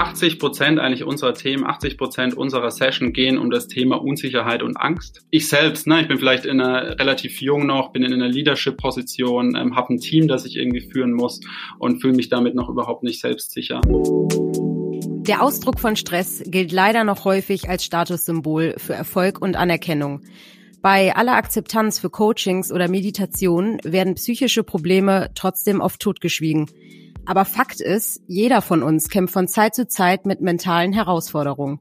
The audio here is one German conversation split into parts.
80 Prozent eigentlich unserer Themen, 80 Prozent unserer Session gehen um das Thema Unsicherheit und Angst. Ich selbst, ne, ich bin vielleicht in einer relativ jung noch, bin in einer Leadership-Position, ähm, habe ein Team, das ich irgendwie führen muss und fühle mich damit noch überhaupt nicht selbstsicher. Der Ausdruck von Stress gilt leider noch häufig als Statussymbol für Erfolg und Anerkennung. Bei aller Akzeptanz für Coachings oder Meditation werden psychische Probleme trotzdem oft totgeschwiegen. Aber Fakt ist, jeder von uns kämpft von Zeit zu Zeit mit mentalen Herausforderungen.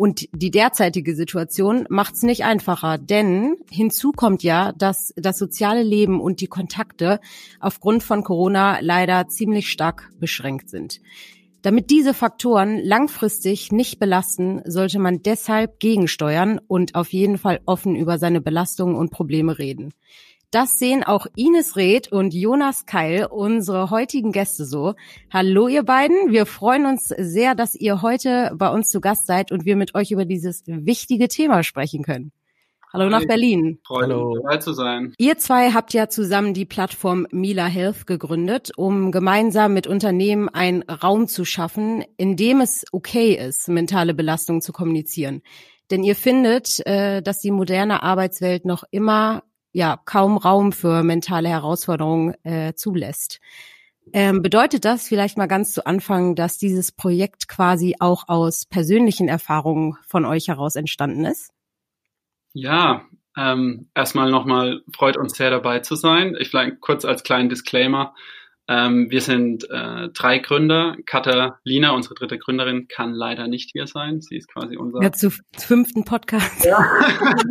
Und die derzeitige Situation macht es nicht einfacher, denn hinzu kommt ja, dass das soziale Leben und die Kontakte aufgrund von Corona leider ziemlich stark beschränkt sind. Damit diese Faktoren langfristig nicht belasten, sollte man deshalb gegensteuern und auf jeden Fall offen über seine Belastungen und Probleme reden. Das sehen auch Ines Reth und Jonas Keil, unsere heutigen Gäste so. Hallo ihr beiden, wir freuen uns sehr, dass ihr heute bei uns zu Gast seid und wir mit euch über dieses wichtige Thema sprechen können. Hallo nach Berlin. Hallo. dabei zu sein. Ihr zwei habt ja zusammen die Plattform Mila Health gegründet, um gemeinsam mit Unternehmen einen Raum zu schaffen, in dem es okay ist, mentale Belastung zu kommunizieren. Denn ihr findet, äh, dass die moderne Arbeitswelt noch immer ja kaum Raum für mentale Herausforderungen äh, zulässt. Ähm, bedeutet das vielleicht mal ganz zu Anfang, dass dieses Projekt quasi auch aus persönlichen Erfahrungen von euch heraus entstanden ist? Ja, ähm, erstmal nochmal freut uns sehr dabei zu sein. Ich vielleicht kurz als kleinen Disclaimer. Ähm, wir sind äh, drei Gründer. Katalina, unsere dritte Gründerin, kann leider nicht hier sein. Sie ist quasi unser. Ja, zu fünften Podcast. Ja.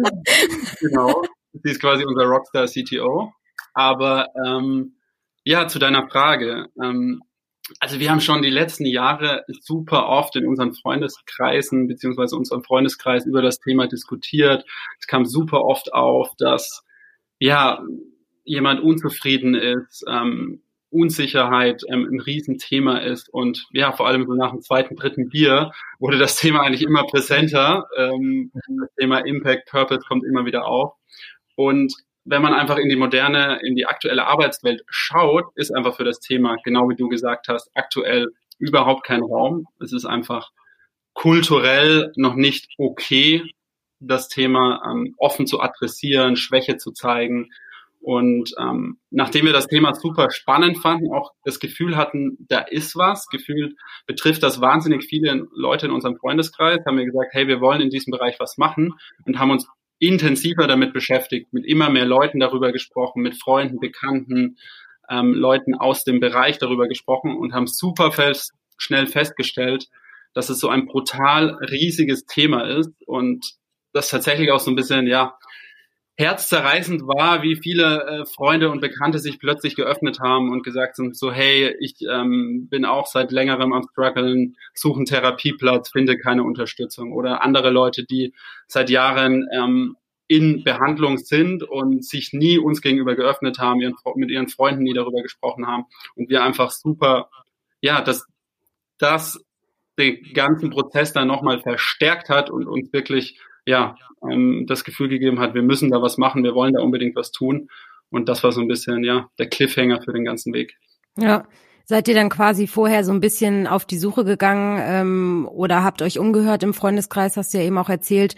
genau. Sie ist quasi unser Rockstar CTO. Aber ähm, ja, zu deiner Frage. Ähm, also wir haben schon die letzten Jahre super oft in unseren Freundeskreisen beziehungsweise unserem Freundeskreis über das Thema diskutiert. Es kam super oft auf, dass ja jemand unzufrieden ist, ähm, Unsicherheit ähm, ein Riesenthema ist und ja, vor allem so nach dem zweiten, dritten Bier wurde das Thema eigentlich immer präsenter. Ähm, das Thema Impact, Purpose kommt immer wieder auf. Und wenn man einfach in die moderne, in die aktuelle Arbeitswelt schaut, ist einfach für das Thema, genau wie du gesagt hast, aktuell überhaupt kein Raum. Es ist einfach kulturell noch nicht okay, das Thema ähm, offen zu adressieren, Schwäche zu zeigen. Und ähm, nachdem wir das Thema super spannend fanden, auch das Gefühl hatten, da ist was, gefühlt betrifft das wahnsinnig viele Leute in unserem Freundeskreis, haben wir gesagt, hey, wir wollen in diesem Bereich was machen und haben uns intensiver damit beschäftigt, mit immer mehr Leuten darüber gesprochen, mit Freunden, Bekannten, ähm, Leuten aus dem Bereich darüber gesprochen und haben super fest, schnell festgestellt, dass es so ein brutal riesiges Thema ist und das tatsächlich auch so ein bisschen, ja, herzzerreißend war, wie viele äh, Freunde und Bekannte sich plötzlich geöffnet haben und gesagt sind, so hey, ich ähm, bin auch seit längerem am struggeln, suche einen Therapieplatz, finde keine Unterstützung. Oder andere Leute, die seit Jahren ähm, in Behandlung sind und sich nie uns gegenüber geöffnet haben, ihren, mit ihren Freunden nie darüber gesprochen haben. Und wir einfach super, ja, dass das den ganzen Prozess dann nochmal verstärkt hat und uns wirklich ja, ähm, das Gefühl gegeben hat, wir müssen da was machen, wir wollen da unbedingt was tun. Und das war so ein bisschen, ja, der Cliffhanger für den ganzen Weg. Ja. Seid ihr dann quasi vorher so ein bisschen auf die Suche gegangen ähm, oder habt euch umgehört im Freundeskreis, hast du ja eben auch erzählt,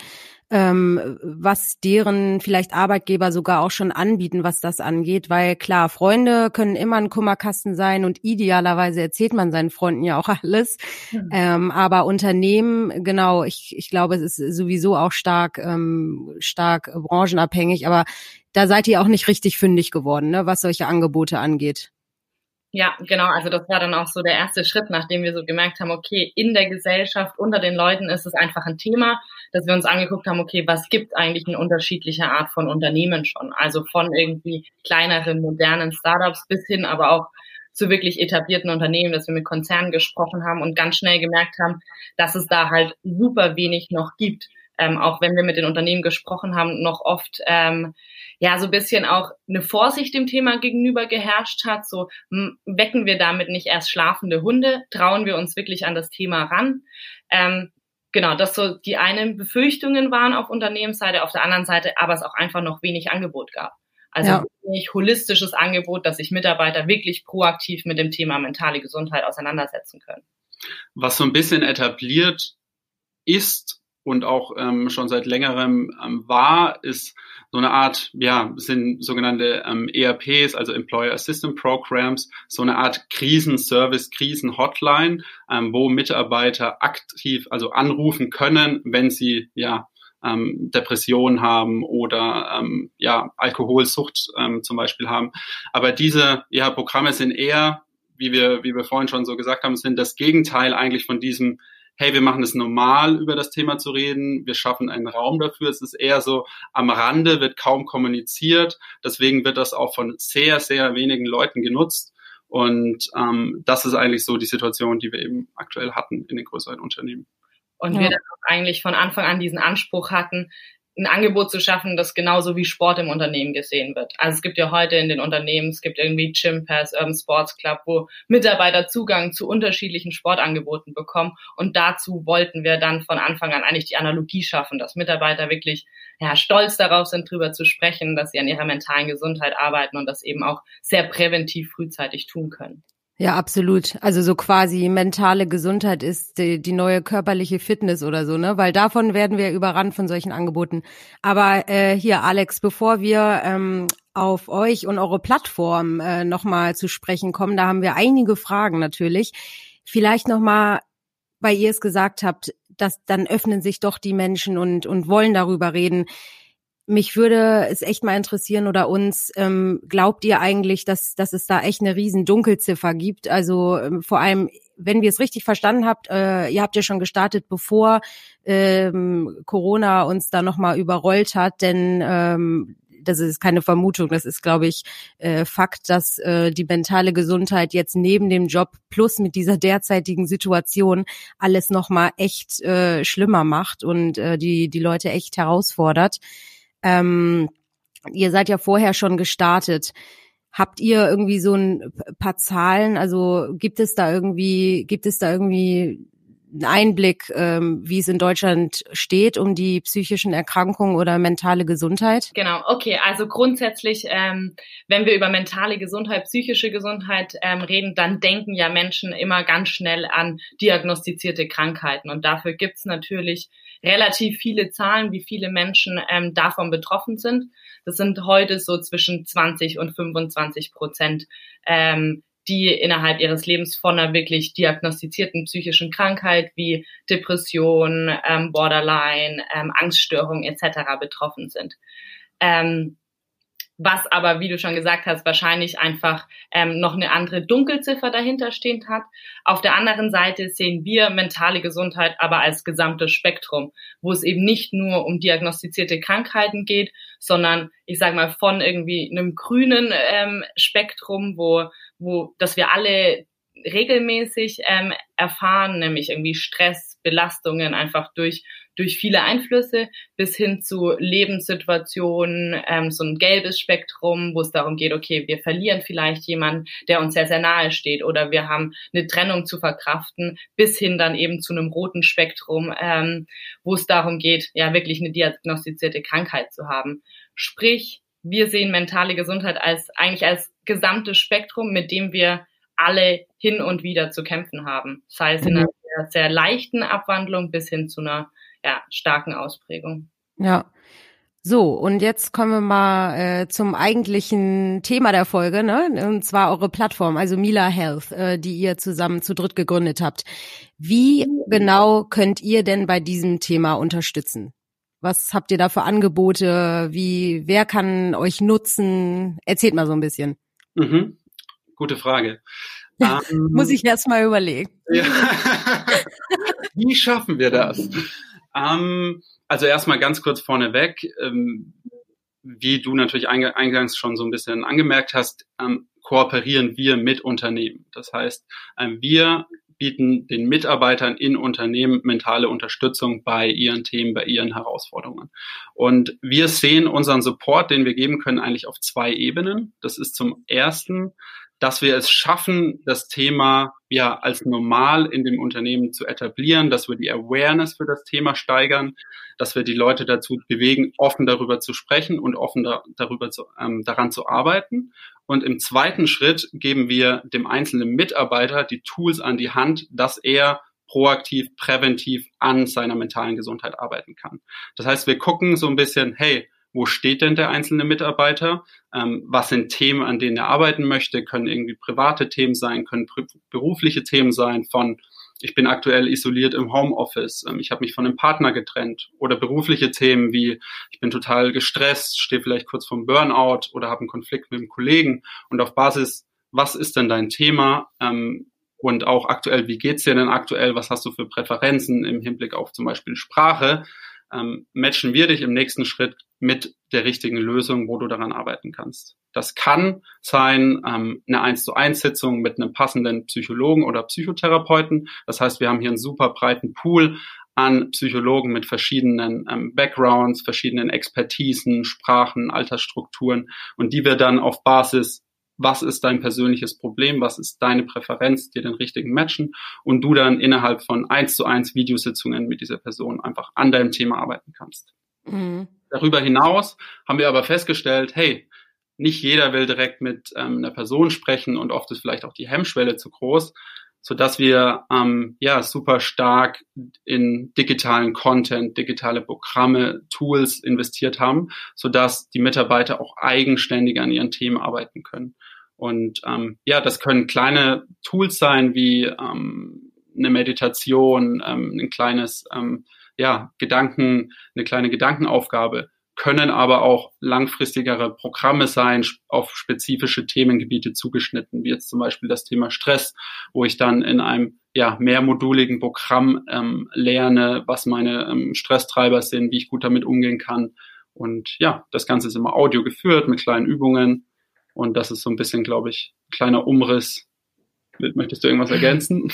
ähm, was deren vielleicht Arbeitgeber sogar auch schon anbieten, was das angeht. Weil klar, Freunde können immer ein Kummerkasten sein und idealerweise erzählt man seinen Freunden ja auch alles. Mhm. Ähm, aber Unternehmen, genau, ich, ich glaube, es ist sowieso auch stark, ähm, stark branchenabhängig, aber da seid ihr auch nicht richtig fündig geworden, ne, was solche Angebote angeht. Ja, genau. Also das war dann auch so der erste Schritt, nachdem wir so gemerkt haben, okay, in der Gesellschaft, unter den Leuten ist es einfach ein Thema, dass wir uns angeguckt haben, okay, was gibt eigentlich in unterschiedlicher Art von Unternehmen schon? Also von irgendwie kleineren, modernen Startups bis hin aber auch zu wirklich etablierten Unternehmen, dass wir mit Konzernen gesprochen haben und ganz schnell gemerkt haben, dass es da halt super wenig noch gibt. Ähm, auch wenn wir mit den Unternehmen gesprochen haben, noch oft ähm, ja so ein bisschen auch eine Vorsicht dem Thema gegenüber geherrscht hat. So wecken wir damit nicht erst schlafende Hunde, trauen wir uns wirklich an das Thema ran. Ähm, genau, dass so die einen Befürchtungen waren auf Unternehmensseite, auf der anderen Seite aber es auch einfach noch wenig Angebot gab. Also ja. wenig holistisches Angebot, dass sich Mitarbeiter wirklich proaktiv mit dem Thema mentale Gesundheit auseinandersetzen können. Was so ein bisschen etabliert ist und auch ähm, schon seit längerem ähm, war, ist so eine Art, ja, sind sogenannte ähm, ERPs, also Employer Assistance Programs, so eine Art Krisenservice, Krisenhotline, ähm, wo Mitarbeiter aktiv, also anrufen können, wenn sie ja ähm, Depressionen haben oder ähm, ja Alkoholsucht ähm, zum Beispiel haben. Aber diese ja Programme sind eher, wie wir wie wir vorhin schon so gesagt haben, sind das Gegenteil eigentlich von diesem hey, wir machen es normal, über das Thema zu reden, wir schaffen einen Raum dafür. Es ist eher so, am Rande wird kaum kommuniziert. Deswegen wird das auch von sehr, sehr wenigen Leuten genutzt. Und ähm, das ist eigentlich so die Situation, die wir eben aktuell hatten in den größeren Unternehmen. Und ja. wir dann auch eigentlich von Anfang an diesen Anspruch hatten, ein Angebot zu schaffen, das genauso wie Sport im Unternehmen gesehen wird. Also es gibt ja heute in den Unternehmen, es gibt irgendwie Gym Pass, Urban Sports Club, wo Mitarbeiter Zugang zu unterschiedlichen Sportangeboten bekommen. Und dazu wollten wir dann von Anfang an eigentlich die Analogie schaffen, dass Mitarbeiter wirklich ja, stolz darauf sind, darüber zu sprechen, dass sie an ihrer mentalen Gesundheit arbeiten und das eben auch sehr präventiv frühzeitig tun können. Ja, absolut. Also so quasi mentale Gesundheit ist die, die, neue körperliche Fitness oder so, ne? Weil davon werden wir überrannt von solchen Angeboten. Aber äh, hier, Alex, bevor wir ähm, auf euch und eure Plattform äh, nochmal zu sprechen kommen, da haben wir einige Fragen natürlich. Vielleicht nochmal, weil ihr es gesagt habt, dass dann öffnen sich doch die Menschen und, und wollen darüber reden. Mich würde es echt mal interessieren oder uns, ähm, glaubt ihr eigentlich, dass, dass es da echt eine riesen Dunkelziffer gibt? Also ähm, vor allem, wenn wir es richtig verstanden habt, äh, ihr habt ja schon gestartet, bevor ähm, Corona uns da nochmal überrollt hat, denn ähm, das ist keine Vermutung, das ist, glaube ich, äh, Fakt, dass äh, die mentale Gesundheit jetzt neben dem Job plus mit dieser derzeitigen Situation alles nochmal echt äh, schlimmer macht und äh, die, die Leute echt herausfordert. Ähm, ihr seid ja vorher schon gestartet. Habt ihr irgendwie so ein paar Zahlen? Also gibt es da irgendwie, gibt es da irgendwie Einblick, ähm, wie es in Deutschland steht um die psychischen Erkrankungen oder mentale Gesundheit? Genau, okay. Also grundsätzlich, ähm, wenn wir über mentale Gesundheit, psychische Gesundheit ähm, reden, dann denken ja Menschen immer ganz schnell an diagnostizierte Krankheiten. Und dafür gibt's natürlich relativ viele Zahlen, wie viele Menschen ähm, davon betroffen sind. Das sind heute so zwischen 20 und 25 Prozent, ähm, die innerhalb ihres Lebens von einer wirklich diagnostizierten psychischen Krankheit wie Depression, ähm, Borderline, ähm, Angststörung etc. betroffen sind. Ähm, was aber, wie du schon gesagt hast, wahrscheinlich einfach ähm, noch eine andere Dunkelziffer dahinter stehend hat. Auf der anderen Seite sehen wir mentale Gesundheit aber als gesamtes Spektrum, wo es eben nicht nur um diagnostizierte Krankheiten geht, sondern ich sage mal von irgendwie einem grünen ähm, Spektrum, wo, wo, dass wir alle regelmäßig ähm, erfahren, nämlich irgendwie Stress, Belastungen einfach durch durch viele Einflüsse bis hin zu Lebenssituationen, ähm, so ein gelbes Spektrum, wo es darum geht, okay, wir verlieren vielleicht jemanden, der uns sehr, sehr nahe steht oder wir haben eine Trennung zu verkraften, bis hin dann eben zu einem roten Spektrum, ähm, wo es darum geht, ja wirklich eine diagnostizierte Krankheit zu haben. Sprich, wir sehen mentale Gesundheit als eigentlich als gesamtes Spektrum, mit dem wir alle hin und wieder zu kämpfen haben. Sei es in einer sehr, sehr leichten Abwandlung bis hin zu einer ja, starken Ausprägung. Ja. So, und jetzt kommen wir mal äh, zum eigentlichen Thema der Folge, ne? Und zwar eure Plattform, also Mila Health, äh, die ihr zusammen zu dritt gegründet habt. Wie genau könnt ihr denn bei diesem Thema unterstützen? Was habt ihr da für Angebote? Wie, wer kann euch nutzen? Erzählt mal so ein bisschen. Mhm. Gute Frage. Ähm, Muss ich erst mal überlegen. Ja. Wie schaffen wir das? Ähm, also erstmal ganz kurz vorneweg, ähm, wie du natürlich eingangs schon so ein bisschen angemerkt hast, ähm, kooperieren wir mit Unternehmen. Das heißt, ähm, wir bieten den Mitarbeitern in Unternehmen mentale Unterstützung bei ihren Themen, bei ihren Herausforderungen. Und wir sehen unseren Support, den wir geben können, eigentlich auf zwei Ebenen. Das ist zum ersten dass wir es schaffen, das Thema ja als normal in dem Unternehmen zu etablieren, dass wir die Awareness für das Thema steigern, dass wir die Leute dazu bewegen, offen darüber zu sprechen und offen da, darüber zu, ähm, daran zu arbeiten. Und im zweiten Schritt geben wir dem einzelnen Mitarbeiter die Tools an die Hand, dass er proaktiv, präventiv an seiner mentalen Gesundheit arbeiten kann. Das heißt, wir gucken so ein bisschen, hey, wo steht denn der einzelne Mitarbeiter? Ähm, was sind Themen, an denen er arbeiten möchte? Können irgendwie private Themen sein, können berufliche Themen sein von ich bin aktuell isoliert im Homeoffice, ähm, ich habe mich von einem Partner getrennt oder berufliche Themen wie ich bin total gestresst, stehe vielleicht kurz vom Burnout oder habe einen Konflikt mit einem Kollegen und auf Basis, was ist denn dein Thema? Ähm, und auch aktuell, wie geht's dir denn aktuell? Was hast du für Präferenzen im Hinblick auf zum Beispiel Sprache? Ähm, matchen wir dich im nächsten Schritt mit der richtigen Lösung, wo du daran arbeiten kannst. Das kann sein ähm, eine 1 zu 1 Sitzung mit einem passenden Psychologen oder Psychotherapeuten. Das heißt, wir haben hier einen super breiten Pool an Psychologen mit verschiedenen ähm, Backgrounds, verschiedenen Expertisen, Sprachen, Altersstrukturen und die wir dann auf Basis was ist dein persönliches Problem, was ist deine Präferenz, dir den richtigen matchen und du dann innerhalb von eins zu eins Videositzungen mit dieser Person einfach an deinem Thema arbeiten kannst. Mhm. Darüber hinaus haben wir aber festgestellt, hey, nicht jeder will direkt mit ähm, einer Person sprechen und oft ist vielleicht auch die Hemmschwelle zu groß, so dass wir ähm, ja super stark in digitalen Content, digitale Programme, Tools investiert haben, so dass die Mitarbeiter auch eigenständig an ihren Themen arbeiten können. Und ähm, ja, das können kleine Tools sein wie ähm, eine Meditation, ähm, ein kleines ähm, ja, Gedanken, eine kleine Gedankenaufgabe, können aber auch langfristigere Programme sein, auf spezifische Themengebiete zugeschnitten, wie jetzt zum Beispiel das Thema Stress, wo ich dann in einem ja, mehrmoduligen Programm ähm, lerne, was meine ähm, Stresstreiber sind, wie ich gut damit umgehen kann. Und ja, das Ganze ist immer audio geführt mit kleinen Übungen und das ist so ein bisschen, glaube ich, ein kleiner Umriss. Möchtest du irgendwas ergänzen?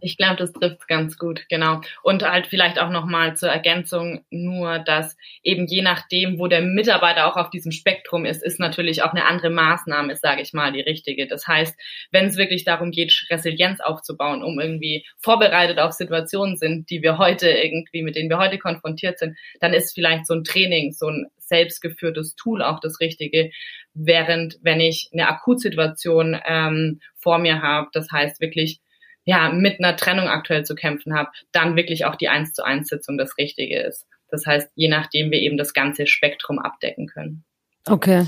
Ich glaube, das trifft ganz gut, genau. Und halt vielleicht auch nochmal zur Ergänzung nur, dass eben je nachdem, wo der Mitarbeiter auch auf diesem Spektrum ist, ist natürlich auch eine andere Maßnahme, sage ich mal, die richtige. Das heißt, wenn es wirklich darum geht, Resilienz aufzubauen, um irgendwie vorbereitet auf Situationen sind, die wir heute irgendwie, mit denen wir heute konfrontiert sind, dann ist vielleicht so ein Training, so ein selbstgeführtes Tool auch das Richtige. Während wenn ich eine Akutsituation ähm, vor mir habe, das heißt wirklich ja mit einer Trennung aktuell zu kämpfen habe, dann wirklich auch die eins zu eins Sitzung das Richtige ist. Das heißt, je nachdem wir eben das ganze Spektrum abdecken können. Okay.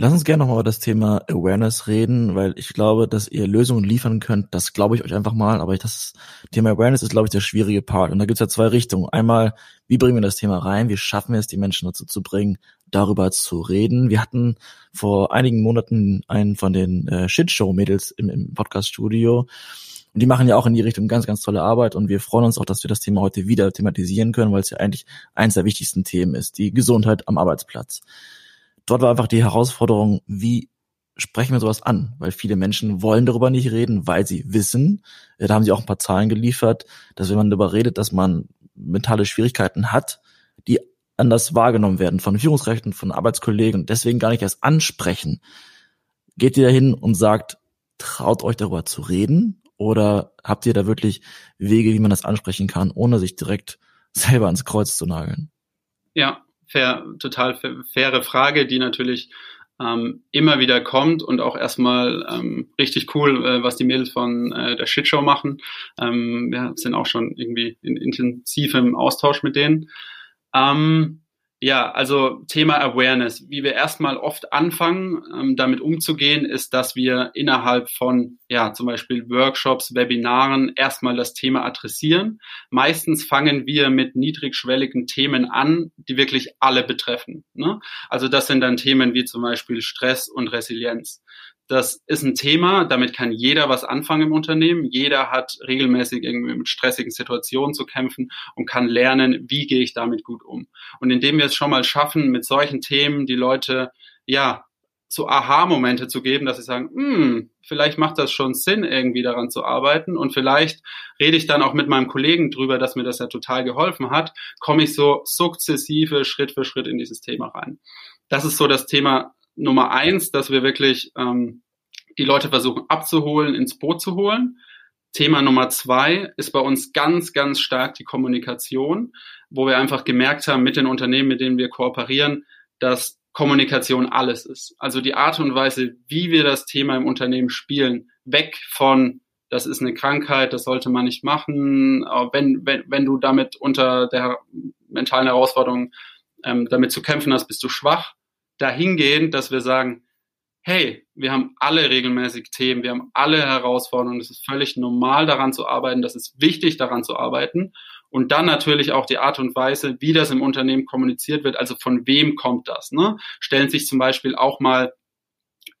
Lass uns gerne nochmal über das Thema Awareness reden, weil ich glaube, dass ihr Lösungen liefern könnt. Das glaube ich euch einfach mal. Aber das Thema Awareness ist, glaube ich, der schwierige Part. Und da gibt es ja zwei Richtungen. Einmal, wie bringen wir das Thema rein? Wie schaffen wir es, die Menschen dazu zu bringen, darüber zu reden? Wir hatten vor einigen Monaten einen von den äh, Shitshow-Mädels im, im Podcast-Studio. Und die machen ja auch in die Richtung ganz, ganz tolle Arbeit. Und wir freuen uns auch, dass wir das Thema heute wieder thematisieren können, weil es ja eigentlich eines der wichtigsten Themen ist. Die Gesundheit am Arbeitsplatz dort war einfach die Herausforderung, wie sprechen wir sowas an? Weil viele Menschen wollen darüber nicht reden, weil sie wissen, äh, da haben sie auch ein paar Zahlen geliefert, dass wenn man darüber redet, dass man mentale Schwierigkeiten hat, die anders wahrgenommen werden von Führungsrechten, von Arbeitskollegen deswegen gar nicht erst ansprechen. Geht ihr dahin und sagt, traut euch darüber zu reden? Oder habt ihr da wirklich Wege, wie man das ansprechen kann, ohne sich direkt selber ans Kreuz zu nageln? Ja, fair, total faire Frage, die natürlich ähm, immer wieder kommt und auch erstmal ähm, richtig cool, äh, was die Mädels von äh, der Shitshow machen. Ähm, wir sind auch schon irgendwie in intensivem Austausch mit denen. Ähm, ja, also Thema Awareness. Wie wir erstmal oft anfangen, ähm, damit umzugehen, ist, dass wir innerhalb von, ja, zum Beispiel Workshops, Webinaren erstmal das Thema adressieren. Meistens fangen wir mit niedrigschwelligen Themen an, die wirklich alle betreffen. Ne? Also das sind dann Themen wie zum Beispiel Stress und Resilienz. Das ist ein Thema, damit kann jeder was anfangen im Unternehmen. Jeder hat regelmäßig irgendwie mit stressigen Situationen zu kämpfen und kann lernen, wie gehe ich damit gut um. Und indem wir es schon mal schaffen, mit solchen Themen die Leute, ja, so Aha-Momente zu geben, dass sie sagen, hm, vielleicht macht das schon Sinn, irgendwie daran zu arbeiten. Und vielleicht rede ich dann auch mit meinem Kollegen drüber, dass mir das ja total geholfen hat, komme ich so sukzessive Schritt für Schritt in dieses Thema rein. Das ist so das Thema Nummer eins, dass wir wirklich ähm, die Leute versuchen abzuholen, ins Boot zu holen. Thema Nummer zwei ist bei uns ganz, ganz stark die Kommunikation, wo wir einfach gemerkt haben mit den Unternehmen, mit denen wir kooperieren, dass Kommunikation alles ist. Also die Art und Weise, wie wir das Thema im Unternehmen spielen, weg von, das ist eine Krankheit, das sollte man nicht machen, wenn, wenn, wenn du damit unter der mentalen Herausforderung ähm, damit zu kämpfen hast, bist du schwach, dahingehend, dass wir sagen, hey, wir haben alle regelmäßig Themen, wir haben alle Herausforderungen, es ist völlig normal daran zu arbeiten, das ist wichtig daran zu arbeiten und dann natürlich auch die Art und Weise, wie das im Unternehmen kommuniziert wird, also von wem kommt das. Ne? Stellen sich zum Beispiel auch mal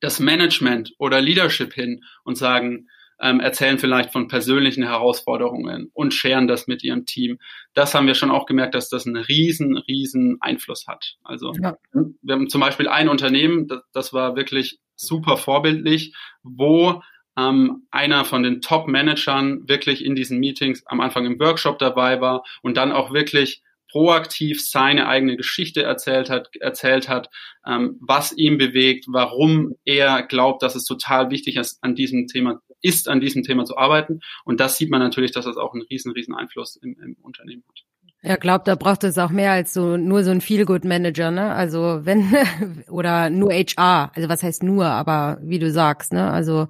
das Management oder Leadership hin und sagen, ähm, erzählen vielleicht von persönlichen Herausforderungen und scheren das mit ihrem Team. Das haben wir schon auch gemerkt, dass das einen riesen, riesen Einfluss hat. Also ja. wir haben zum Beispiel ein Unternehmen, das, das war wirklich super vorbildlich, wo ähm, einer von den Top-Managern wirklich in diesen Meetings am Anfang im Workshop dabei war und dann auch wirklich proaktiv seine eigene Geschichte erzählt hat, erzählt hat, ähm, was ihn bewegt, warum er glaubt, dass es total wichtig ist, an diesem Thema ist, an diesem Thema zu arbeiten. Und das sieht man natürlich, dass das auch einen riesen, riesen Einfluss im, im Unternehmen hat. Ja, glaubt, da braucht es auch mehr als so nur so ein Feel-Good-Manager, ne? Also wenn oder nur HR. Also was heißt nur, aber wie du sagst, ne? Also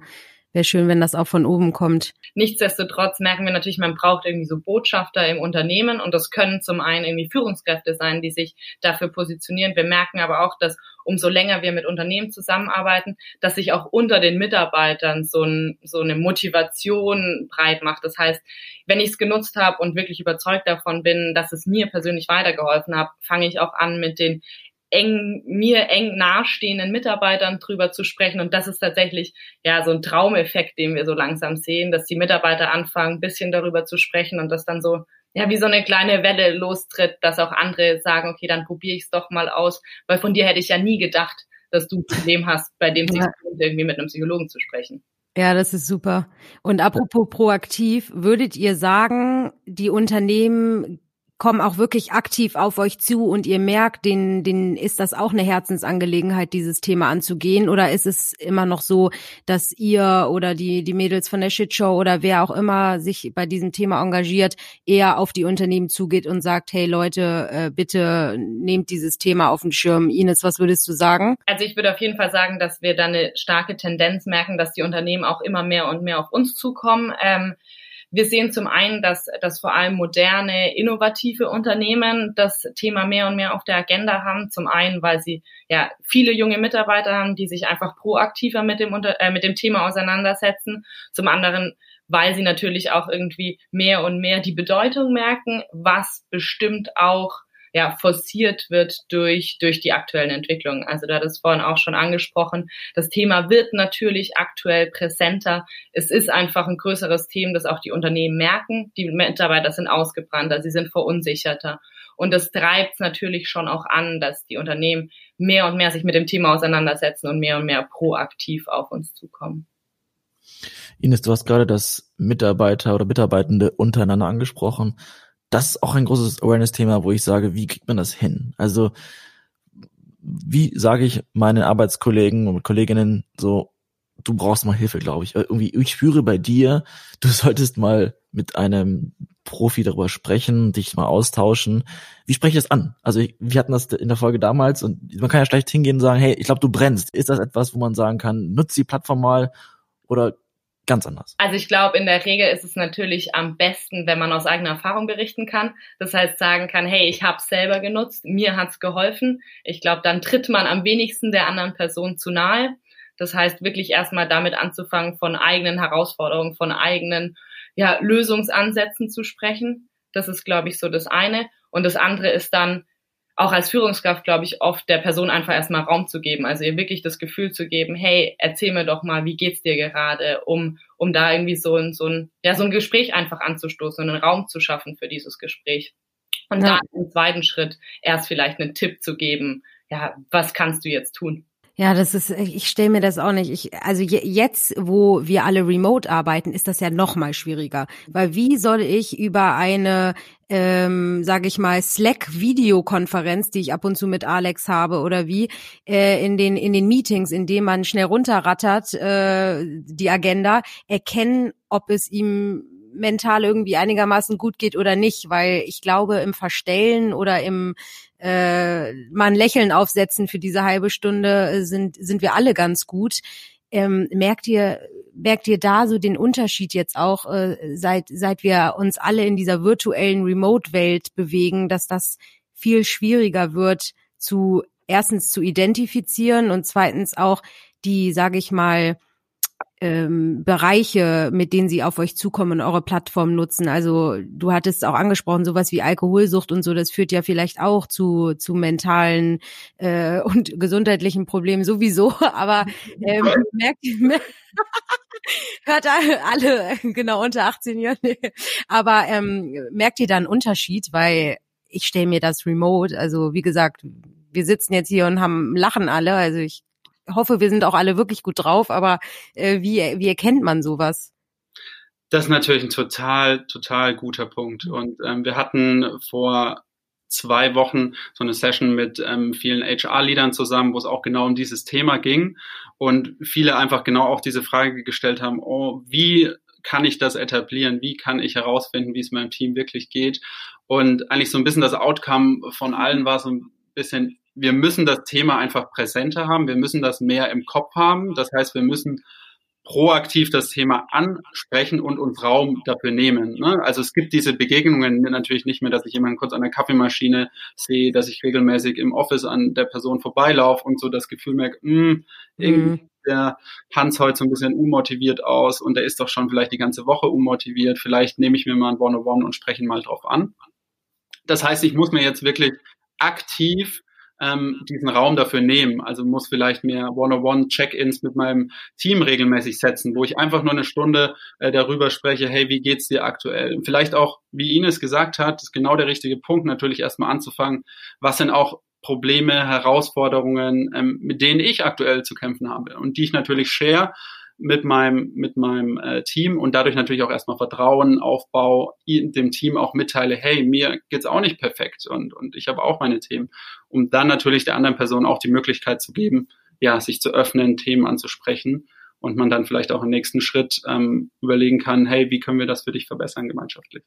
wäre schön, wenn das auch von oben kommt. Nichtsdestotrotz merken wir natürlich, man braucht irgendwie so Botschafter im Unternehmen und das können zum einen irgendwie Führungskräfte sein, die sich dafür positionieren. Wir merken aber auch, dass umso länger wir mit Unternehmen zusammenarbeiten, dass sich auch unter den Mitarbeitern so, ein, so eine Motivation breit macht. Das heißt, wenn ich es genutzt habe und wirklich überzeugt davon bin, dass es mir persönlich weitergeholfen hat, fange ich auch an mit den eng, mir eng nahestehenden Mitarbeitern drüber zu sprechen. Und das ist tatsächlich ja so ein Traumeffekt, den wir so langsam sehen, dass die Mitarbeiter anfangen, ein bisschen darüber zu sprechen und das dann so ja, wie so eine kleine Welle lostritt, dass auch andere sagen, okay, dann probiere ich es doch mal aus, weil von dir hätte ich ja nie gedacht, dass du ein Problem hast, bei dem sich ja. irgendwie mit einem Psychologen zu sprechen. Ja, das ist super. Und apropos proaktiv, würdet ihr sagen, die Unternehmen kommen auch wirklich aktiv auf euch zu und ihr merkt, denen, denen ist das auch eine Herzensangelegenheit, dieses Thema anzugehen? Oder ist es immer noch so, dass ihr oder die, die Mädels von der Shitshow oder wer auch immer sich bei diesem Thema engagiert, eher auf die Unternehmen zugeht und sagt, hey Leute, äh, bitte nehmt dieses Thema auf den Schirm. Ines, was würdest du sagen? Also ich würde auf jeden Fall sagen, dass wir da eine starke Tendenz merken, dass die Unternehmen auch immer mehr und mehr auf uns zukommen. Ähm, wir sehen zum einen, dass, dass vor allem moderne, innovative Unternehmen das Thema mehr und mehr auf der Agenda haben. Zum einen, weil sie ja viele junge Mitarbeiter haben, die sich einfach proaktiver mit dem, äh, mit dem Thema auseinandersetzen. Zum anderen, weil sie natürlich auch irgendwie mehr und mehr die Bedeutung merken, was bestimmt auch ja, forciert wird durch, durch die aktuellen Entwicklungen. Also da es vorhin auch schon angesprochen. Das Thema wird natürlich aktuell präsenter. Es ist einfach ein größeres Thema, das auch die Unternehmen merken. Die Mitarbeiter sind ausgebrannter, sie sind verunsicherter. Und das treibt natürlich schon auch an, dass die Unternehmen mehr und mehr sich mit dem Thema auseinandersetzen und mehr und mehr proaktiv auf uns zukommen. Ines, du hast gerade das Mitarbeiter oder Mitarbeitende untereinander angesprochen das ist auch ein großes Awareness-Thema, wo ich sage, wie kriegt man das hin? Also, wie sage ich meinen Arbeitskollegen und Kolleginnen so, du brauchst mal Hilfe, glaube ich. Irgendwie, ich spüre bei dir, du solltest mal mit einem Profi darüber sprechen, dich mal austauschen. Wie spreche ich das an? Also wir hatten das in der Folge damals und man kann ja schlecht hingehen und sagen, hey, ich glaube, du brennst. Ist das etwas, wo man sagen kann, nutz die Plattform mal oder ganz anders. Also ich glaube, in der Regel ist es natürlich am besten, wenn man aus eigener Erfahrung berichten kann. Das heißt, sagen kann, hey, ich habe es selber genutzt, mir hat's geholfen. Ich glaube, dann tritt man am wenigsten der anderen Person zu nahe. Das heißt, wirklich erstmal damit anzufangen, von eigenen Herausforderungen, von eigenen ja, Lösungsansätzen zu sprechen. Das ist, glaube ich, so das eine. Und das andere ist dann, auch als Führungskraft, glaube ich, oft der Person einfach erstmal Raum zu geben. Also ihr wirklich das Gefühl zu geben, hey, erzähl mir doch mal, wie geht's dir gerade, um, um da irgendwie so ein, so ein, ja, so ein Gespräch einfach anzustoßen und einen Raum zu schaffen für dieses Gespräch. Und ja. dann im zweiten Schritt erst vielleicht einen Tipp zu geben, ja, was kannst du jetzt tun? Ja, das ist, ich stelle mir das auch nicht. Ich, also jetzt, wo wir alle remote arbeiten, ist das ja noch mal schwieriger. Weil wie soll ich über eine, ähm, sage ich mal, Slack-Videokonferenz, die ich ab und zu mit Alex habe, oder wie äh, in den in den Meetings, in denen man schnell runterrattert äh, die Agenda, erkennen, ob es ihm mental irgendwie einigermaßen gut geht oder nicht, weil ich glaube, im Verstellen oder im äh, mal ein Lächeln aufsetzen für diese halbe Stunde äh, sind, sind wir alle ganz gut. Ähm, merkt ihr, merkt ihr da so den Unterschied jetzt auch, äh, seit, seit wir uns alle in dieser virtuellen Remote-Welt bewegen, dass das viel schwieriger wird zu erstens zu identifizieren und zweitens auch die, sage ich mal, ähm, Bereiche, mit denen sie auf euch zukommen und eure Plattform nutzen. Also du hattest auch angesprochen, sowas wie Alkoholsucht und so, das führt ja vielleicht auch zu, zu mentalen äh, und gesundheitlichen Problemen sowieso. Aber ähm, merkt, hört alle, genau unter 18 Jahren. Aber ähm, merkt ihr da einen Unterschied? Weil ich stelle mir das remote, also wie gesagt, wir sitzen jetzt hier und haben lachen alle. Also ich hoffe, wir sind auch alle wirklich gut drauf, aber äh, wie, wie erkennt man sowas? Das ist natürlich ein total, total guter Punkt. Mhm. Und ähm, wir hatten vor zwei Wochen so eine Session mit ähm, vielen HR-Leadern zusammen, wo es auch genau um dieses Thema ging und viele einfach genau auch diese Frage gestellt haben, oh, wie kann ich das etablieren? Wie kann ich herausfinden, wie es meinem Team wirklich geht? Und eigentlich so ein bisschen das Outcome von allen war so ein bisschen wir müssen das Thema einfach präsenter haben, wir müssen das mehr im Kopf haben. Das heißt, wir müssen proaktiv das Thema ansprechen und uns Raum dafür nehmen. Ne? Also es gibt diese Begegnungen natürlich nicht mehr, dass ich jemanden kurz an der Kaffeemaschine sehe, dass ich regelmäßig im Office an der Person vorbeilaufe und so das Gefühl merke, mh, hm, irgendwie mhm. der Hans heute so ein bisschen unmotiviert aus und der ist doch schon vielleicht die ganze Woche unmotiviert. Vielleicht nehme ich mir mal ein One-on-One und spreche ihn mal drauf an. Das heißt, ich muss mir jetzt wirklich aktiv ähm, diesen Raum dafür nehmen. Also muss vielleicht mehr One-on-One-Check-ins mit meinem Team regelmäßig setzen, wo ich einfach nur eine Stunde äh, darüber spreche, hey, wie geht's dir aktuell? Vielleicht auch, wie Ines gesagt hat, ist genau der richtige Punkt, natürlich erstmal anzufangen, was sind auch Probleme, Herausforderungen, ähm, mit denen ich aktuell zu kämpfen habe und die ich natürlich share mit meinem, mit meinem äh, Team und dadurch natürlich auch erstmal Vertrauen, Aufbau, dem Team auch mitteile, hey, mir geht's auch nicht perfekt und, und ich habe auch meine Themen, um dann natürlich der anderen Person auch die Möglichkeit zu geben, ja, sich zu öffnen, Themen anzusprechen und man dann vielleicht auch im nächsten Schritt ähm, überlegen kann, hey, wie können wir das für dich verbessern gemeinschaftlich?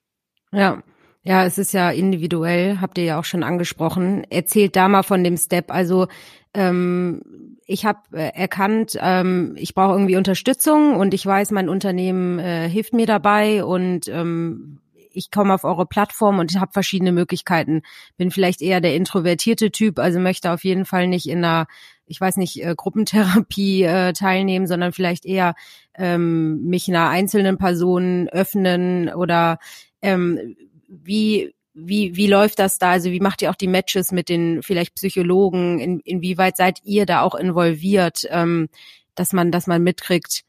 Ja, ja, es ist ja individuell, habt ihr ja auch schon angesprochen. Erzählt da mal von dem Step. Also ähm, ich habe äh, erkannt, ähm, ich brauche irgendwie Unterstützung und ich weiß, mein Unternehmen äh, hilft mir dabei und ähm, ich komme auf eure Plattform und ich habe verschiedene Möglichkeiten. Bin vielleicht eher der introvertierte Typ, also möchte auf jeden Fall nicht in einer, ich weiß nicht, äh, Gruppentherapie äh, teilnehmen, sondern vielleicht eher ähm, mich einer einzelnen Person öffnen oder ähm, wie wie, wie läuft das da? Also wie macht ihr auch die Matches mit den vielleicht Psychologen? In, inwieweit seid ihr da auch involviert, ähm, dass man, dass man mitkriegt,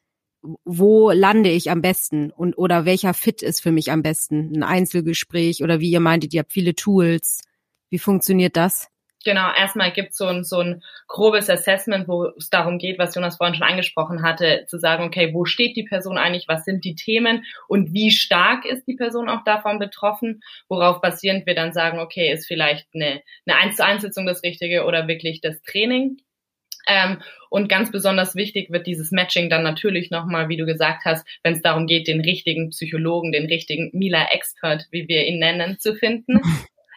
wo lande ich am besten und oder welcher Fit ist für mich am besten? Ein Einzelgespräch oder wie ihr meintet, ihr habt viele Tools. Wie funktioniert das? Genau, erstmal gibt es so ein, so ein grobes Assessment, wo es darum geht, was Jonas vorhin schon angesprochen hatte, zu sagen, okay, wo steht die Person eigentlich, was sind die Themen und wie stark ist die Person auch davon betroffen, worauf basierend wir dann sagen, okay, ist vielleicht eine, eine 1 zu 1 Sitzung das Richtige oder wirklich das Training. Ähm, und ganz besonders wichtig wird dieses Matching dann natürlich nochmal, wie du gesagt hast, wenn es darum geht, den richtigen Psychologen, den richtigen Mila-Expert, wie wir ihn nennen, zu finden.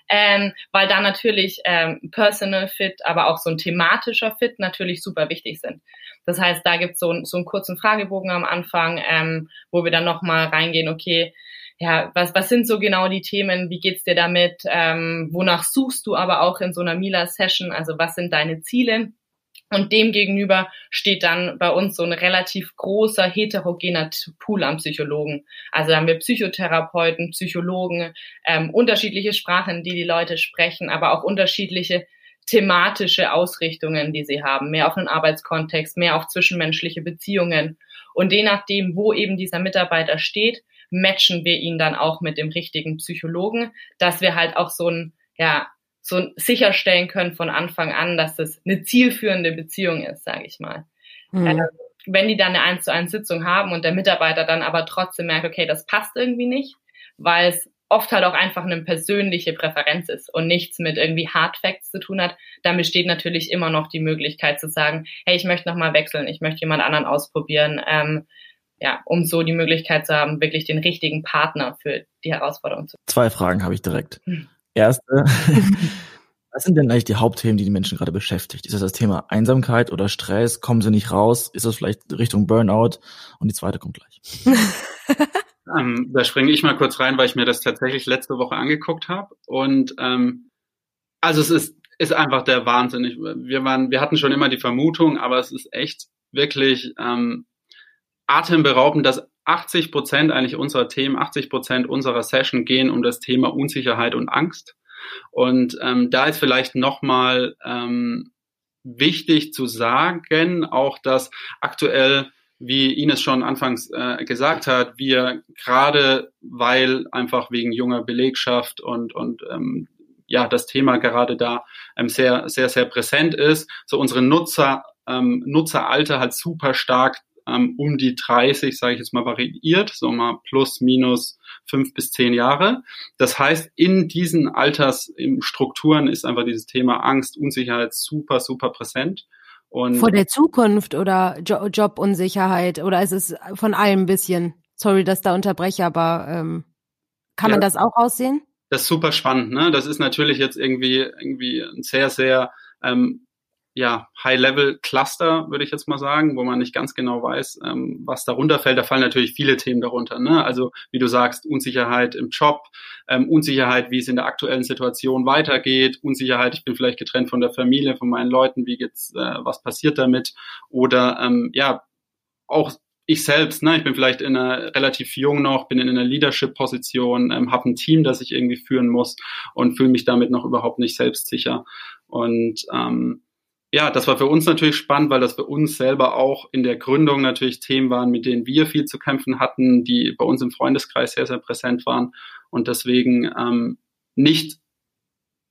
ähm, weil da natürlich ähm, Personal Fit, aber auch so ein thematischer Fit natürlich super wichtig sind. Das heißt, da gibt's so, so einen kurzen Fragebogen am Anfang, ähm, wo wir dann nochmal reingehen, okay, ja, was, was sind so genau die Themen, wie geht's dir damit, ähm, wonach suchst du aber auch in so einer Mila-Session, also was sind deine Ziele? Und dem gegenüber steht dann bei uns so ein relativ großer heterogener Pool an Psychologen. Also haben wir Psychotherapeuten, Psychologen, ähm, unterschiedliche Sprachen, die die Leute sprechen, aber auch unterschiedliche thematische Ausrichtungen, die sie haben. Mehr auf einen Arbeitskontext, mehr auf zwischenmenschliche Beziehungen. Und je nachdem, wo eben dieser Mitarbeiter steht, matchen wir ihn dann auch mit dem richtigen Psychologen, dass wir halt auch so ein, ja, so sicherstellen können von Anfang an, dass das eine zielführende Beziehung ist, sage ich mal. Mhm. Äh, wenn die dann eine 1 zu 1 Sitzung haben und der Mitarbeiter dann aber trotzdem merkt, okay, das passt irgendwie nicht, weil es oft halt auch einfach eine persönliche Präferenz ist und nichts mit irgendwie Hard Facts zu tun hat, dann besteht natürlich immer noch die Möglichkeit zu sagen, hey, ich möchte nochmal wechseln, ich möchte jemand anderen ausprobieren, ähm, ja, um so die Möglichkeit zu haben, wirklich den richtigen Partner für die Herausforderung zu. Zwei Fragen habe ich direkt. Hm. Erste, was sind denn eigentlich die Hauptthemen, die die Menschen gerade beschäftigt? Ist das das Thema Einsamkeit oder Stress? Kommen sie nicht raus? Ist das vielleicht Richtung Burnout? Und die zweite kommt gleich. Ähm, da springe ich mal kurz rein, weil ich mir das tatsächlich letzte Woche angeguckt habe. Und ähm, also es ist, ist einfach der Wahnsinn. Ich, wir waren, wir hatten schon immer die Vermutung, aber es ist echt wirklich ähm, atemberaubend, dass 80 Prozent eigentlich unserer Themen, 80 Prozent unserer Session gehen um das Thema Unsicherheit und Angst. Und ähm, da ist vielleicht nochmal ähm, wichtig zu sagen, auch dass aktuell wie Ines schon anfangs äh, gesagt hat, wir gerade, weil einfach wegen junger Belegschaft und, und ähm, ja, das Thema gerade da ähm, sehr, sehr, sehr präsent ist, so unsere Nutzer, ähm, Nutzeralter halt super stark ähm, um die 30, sage ich jetzt mal, variiert, so mal plus, minus fünf bis zehn Jahre. Das heißt, in diesen Altersstrukturen ist einfach dieses Thema Angst, Unsicherheit super, super präsent. Und Vor der Zukunft oder jo Jobunsicherheit oder ist es von allem ein bisschen? Sorry, dass da unterbreche, aber ähm, kann ja, man das auch aussehen? Das ist super spannend, ne? Das ist natürlich jetzt irgendwie irgendwie ein sehr, sehr ähm, ja, High-Level-Cluster, würde ich jetzt mal sagen, wo man nicht ganz genau weiß, ähm, was darunter fällt. Da fallen natürlich viele Themen darunter. Ne? Also wie du sagst, Unsicherheit im Job, ähm, Unsicherheit, wie es in der aktuellen Situation weitergeht, Unsicherheit, ich bin vielleicht getrennt von der Familie, von meinen Leuten, wie geht's, äh, was passiert damit? Oder ähm, ja, auch ich selbst, ne, ich bin vielleicht in einer relativ jung noch, bin in einer Leadership-Position, ähm, habe ein Team, das ich irgendwie führen muss und fühle mich damit noch überhaupt nicht selbstsicher. Und ähm, ja, das war für uns natürlich spannend, weil das für uns selber auch in der Gründung natürlich Themen waren, mit denen wir viel zu kämpfen hatten, die bei uns im Freundeskreis sehr, sehr präsent waren und deswegen ähm, nicht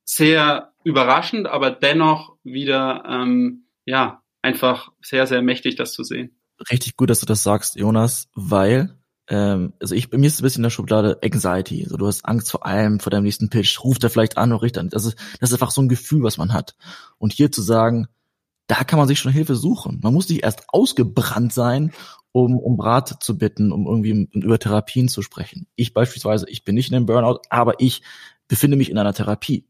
sehr überraschend, aber dennoch wieder ähm, ja einfach sehr, sehr mächtig, das zu sehen. Richtig gut, dass du das sagst, Jonas, weil ähm, also ich, bei mir ist es ein bisschen in der Schublade Anxiety. So, du hast Angst vor allem, vor deinem nächsten Pitch, ruft er vielleicht an oder richtet an. Das ist, das ist einfach so ein Gefühl, was man hat. Und hier zu sagen, da kann man sich schon Hilfe suchen. Man muss nicht erst ausgebrannt sein, um, um Rat zu bitten, um irgendwie über Therapien zu sprechen. Ich beispielsweise, ich bin nicht in einem Burnout, aber ich befinde mich in einer Therapie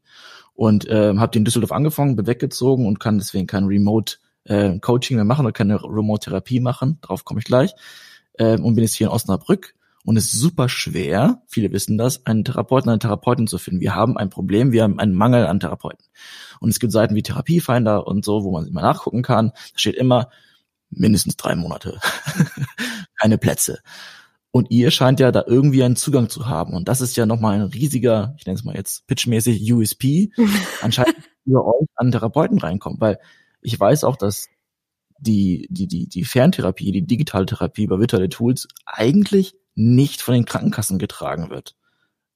und äh, habe den Düsseldorf angefangen, bin weggezogen und kann deswegen kein Remote äh, Coaching mehr machen oder keine Remote Therapie machen. Darauf komme ich gleich ähm, und bin jetzt hier in Osnabrück und es ist super schwer, viele wissen das, einen Therapeuten, eine Therapeutin zu finden. Wir haben ein Problem, wir haben einen Mangel an Therapeuten. Und es gibt Seiten wie Therapiefinder und so, wo man immer nachgucken kann. Da steht immer mindestens drei Monate. Keine Plätze. Und ihr scheint ja da irgendwie einen Zugang zu haben. Und das ist ja nochmal ein riesiger, ich nenne es mal jetzt pitchmäßig USP, anscheinend über euch an Therapeuten reinkommt. Weil ich weiß auch, dass die, die, die, die Ferntherapie, die digitale Therapie über virtuelle Tools eigentlich nicht von den Krankenkassen getragen wird.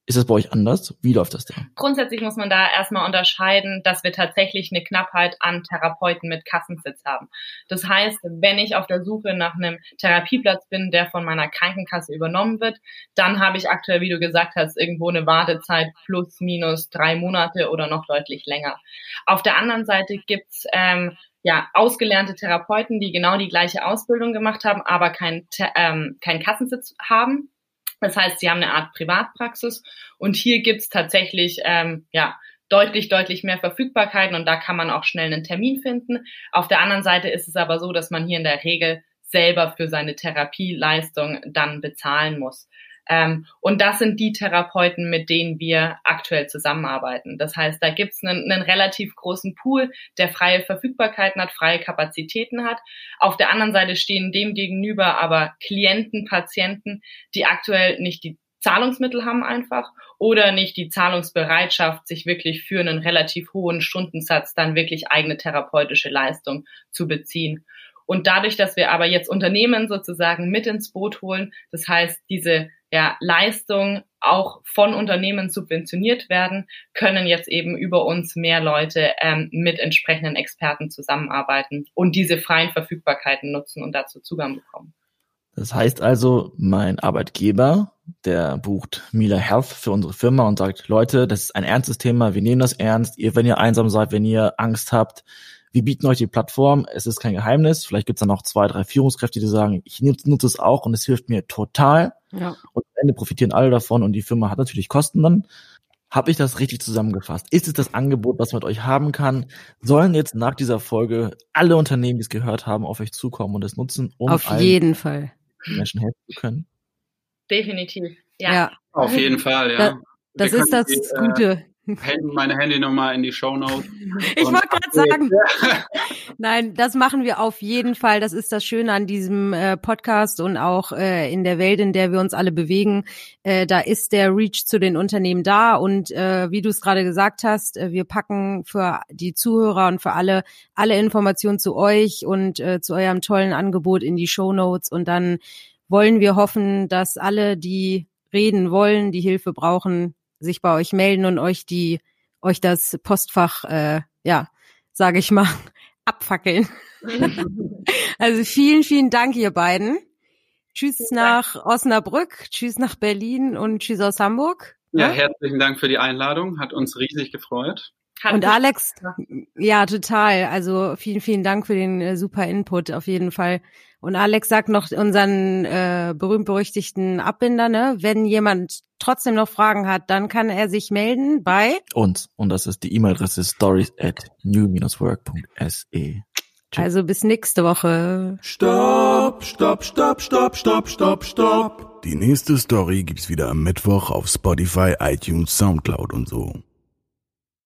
Ist das bei euch anders? Wie läuft das denn? Grundsätzlich muss man da erstmal unterscheiden, dass wir tatsächlich eine Knappheit an Therapeuten mit Kassensitz haben. Das heißt, wenn ich auf der Suche nach einem Therapieplatz bin, der von meiner Krankenkasse übernommen wird, dann habe ich aktuell, wie du gesagt hast, irgendwo eine Wartezeit plus minus drei Monate oder noch deutlich länger. Auf der anderen Seite gibt's ähm, ja, ausgelernte Therapeuten, die genau die gleiche Ausbildung gemacht haben, aber keinen ähm, kein Kassensitz haben. Das heißt, sie haben eine Art Privatpraxis und hier gibt's tatsächlich ähm, ja, deutlich, deutlich mehr Verfügbarkeiten und da kann man auch schnell einen Termin finden. Auf der anderen Seite ist es aber so, dass man hier in der Regel selber für seine Therapieleistung dann bezahlen muss. Ähm, und das sind die Therapeuten, mit denen wir aktuell zusammenarbeiten. Das heißt, da gibt es einen, einen relativ großen Pool, der freie Verfügbarkeiten hat, freie Kapazitäten hat. Auf der anderen Seite stehen dem gegenüber aber Klienten, Patienten, die aktuell nicht die Zahlungsmittel haben einfach oder nicht die Zahlungsbereitschaft, sich wirklich für einen relativ hohen Stundensatz dann wirklich eigene therapeutische Leistung zu beziehen. Und dadurch, dass wir aber jetzt Unternehmen sozusagen mit ins Boot holen, das heißt, diese ja, Leistung auch von Unternehmen subventioniert werden, können jetzt eben über uns mehr Leute ähm, mit entsprechenden Experten zusammenarbeiten und diese freien Verfügbarkeiten nutzen und dazu Zugang bekommen. Das heißt also, mein Arbeitgeber, der bucht Mila Health für unsere Firma und sagt, Leute, das ist ein ernstes Thema, wir nehmen das ernst. Ihr, wenn ihr einsam seid, wenn ihr Angst habt, wir bieten euch die Plattform, es ist kein Geheimnis. Vielleicht gibt es dann noch zwei, drei Führungskräfte, die sagen, ich nutze, nutze es auch und es hilft mir total. Ja. Und am Ende profitieren alle davon und die Firma hat natürlich Kosten dann. Habe ich das richtig zusammengefasst? Ist es das Angebot, was man mit euch haben kann? Sollen jetzt nach dieser Folge alle Unternehmen, die es gehört haben, auf euch zukommen und es nutzen, um auf jeden Fall Menschen helfen zu können? Definitiv, ja. ja. Auf jeden Fall, ja. Da, das ist das die, äh, Gute meine Handynummer in die Show Notes. Ich wollte gerade sagen, nein, das machen wir auf jeden Fall. Das ist das Schöne an diesem äh, Podcast und auch äh, in der Welt, in der wir uns alle bewegen. Äh, da ist der Reach zu den Unternehmen da und äh, wie du es gerade gesagt hast, äh, wir packen für die Zuhörer und für alle alle Informationen zu euch und äh, zu eurem tollen Angebot in die Show Notes und dann wollen wir hoffen, dass alle, die reden wollen, die Hilfe brauchen, sich bei euch melden und euch die, euch das Postfach, äh, ja, sage ich mal, abfackeln. also vielen, vielen Dank, ihr beiden. Tschüss nach Osnabrück, tschüss nach Berlin und tschüss aus Hamburg. Ja, ja, herzlichen Dank für die Einladung, hat uns riesig gefreut. Und Alex, ja, total. Also vielen, vielen Dank für den äh, super Input auf jeden Fall. Und Alex sagt noch unseren äh, berühmt-berüchtigten Abbinder, ne? Wenn jemand trotzdem noch Fragen hat, dann kann er sich melden bei uns. Und das ist die E-Mail-Adresse stories at new-work.se. Also bis nächste Woche. Stopp, stopp, stopp, stopp, stopp, stopp, stopp. Die nächste Story gibt's wieder am Mittwoch auf Spotify, iTunes, Soundcloud und so.